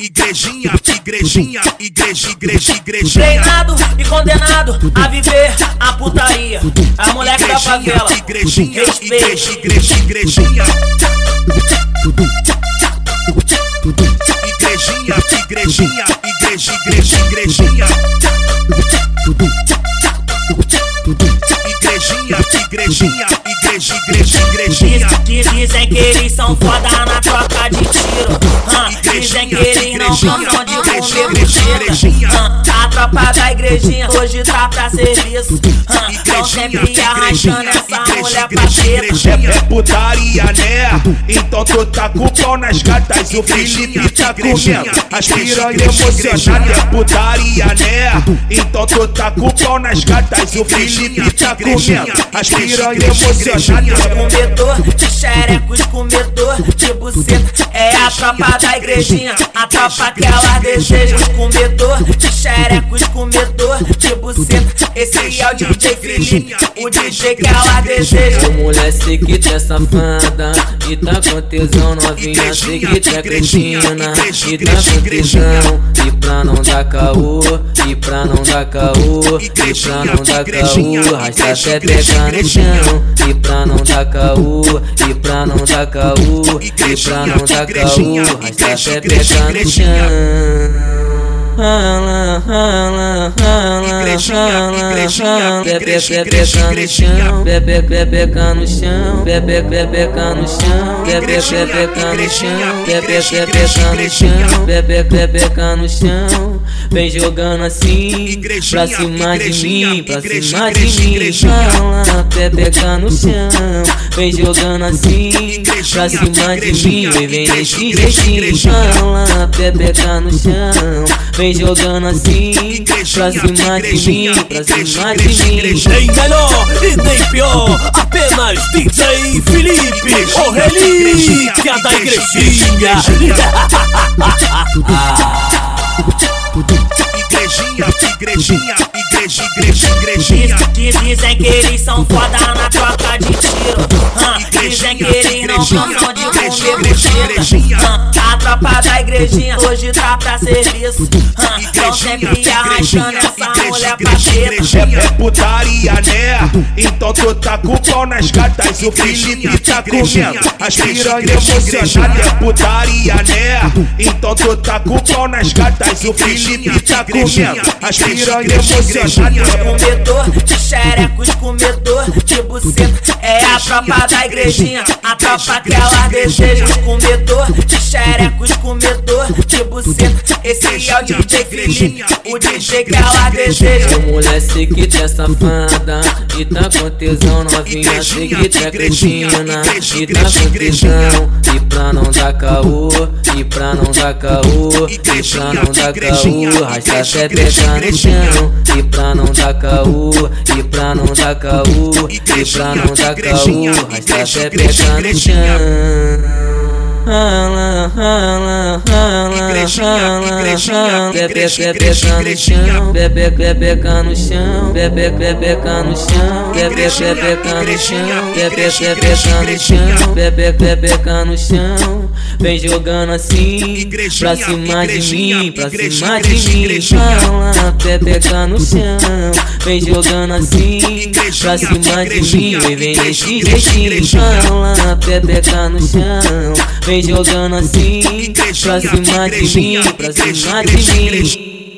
igrejinha, igrejinha, igreja, igreja, igrejinha. Treinado e condenado a viver a putaria. A moleque da favela, Igrejinha, igreja, igreja, igrejinha. Igrejinha, igrejinha, igreja, igreja, igrejinha. Igrejinha, igrejinha, igreja, igreja, igrejinha. Diz, dizem que eles são foda na troca de tiro. Hã, dizem que eles não gostam de buceta. Hã, A tropa da igrejinha hoje tá pra serviço. Tão sempre arrastando essa mulher pra teta. É putaria, né? Então tu tá com o pau nas gatas, o Felipe tá comendo. As piranha emocionada é putaria, né? Então tu tá com o pau nas gatas, o Felipe tá comendo. As piranha emocionada Comedor de xerecos, comedor de buceta É a tropa da igrejinha, a tropa que elas desejam Comedor de xerecos, comedor de buceta Esse é o DJ Felipe, o DJ que elas desejam Ô mulher, sei que tu é safada E tá com tesão novinha Sei que tu é cretina E tá com tesão E pra não dar caô E pra não dar caô E pra não dar caô Rasta até pegar no chão E pra não dar caô E pra não dar caô E pra não dar caô Rasta até pegar no chão Rala, rala, pepeca no chão, pepeca no chão, pepeca no chão, pepeca no chão, pepeca no chão, pepeca no chão, vem jogando assim pra cima de mim, pra cima de mim, rala, pepeca no chão, vem jogando assim pra cima de mim, vem vem desse jeitinho, rala, pepeca no chão, vem jogando assim pra cima de mim, pra cima de mim. Nem melhor e nem pior, apenas DJ Felipe, o relíquia da igrejinha. Igrejinha, igreja, igreja, igrejinha. Diz, dizem que eles são foda na troca de tiro. Hã, dizem que eles não gostam de A tropa da igrejinha. Hoje tá pra serviço. Hã, Tão sempre arrastando essa mulher pra teta. É putaria, né? Então tu tá com o pau nas gatas, o Felipe tá comendo. As piranha emocionada é putaria, né? Então tu tá com o pau nas gatas, o Felipe tá comendo. As piranha emocionada Comedor de xerecos, comedor de buceta. É a tropa da igrejinha, a tropa que elas desejam Comedor de xerecos, comedor de buceta. Esse é o DJ Felipe, o DJ que elas desejam Ô mulher, sei que é safada E tá com tesão novinha Sei que tu é cretina E tá com tesão. E pra não dar caô E pra não dar caô E pra não dar caô Rasta até pegar no chão E pra não dar caô E pra não dar caô E pra não dar caô Rasta até pegar no chão Rala, rala, rala, rala, rala, pepeca no chão, pepeca no chão, pepeca no chão, pepeca no chão, pepeca no chão, pepeca no chão, vem jogando assim pra cima de mim, pra cima de mim, rala, pepeca no chão, vem jogando assim pra cima de mim, vem vem desse jeitinho, rala, pepeca no chão, vem jogando assim pra cima de mim, pra cima de mim.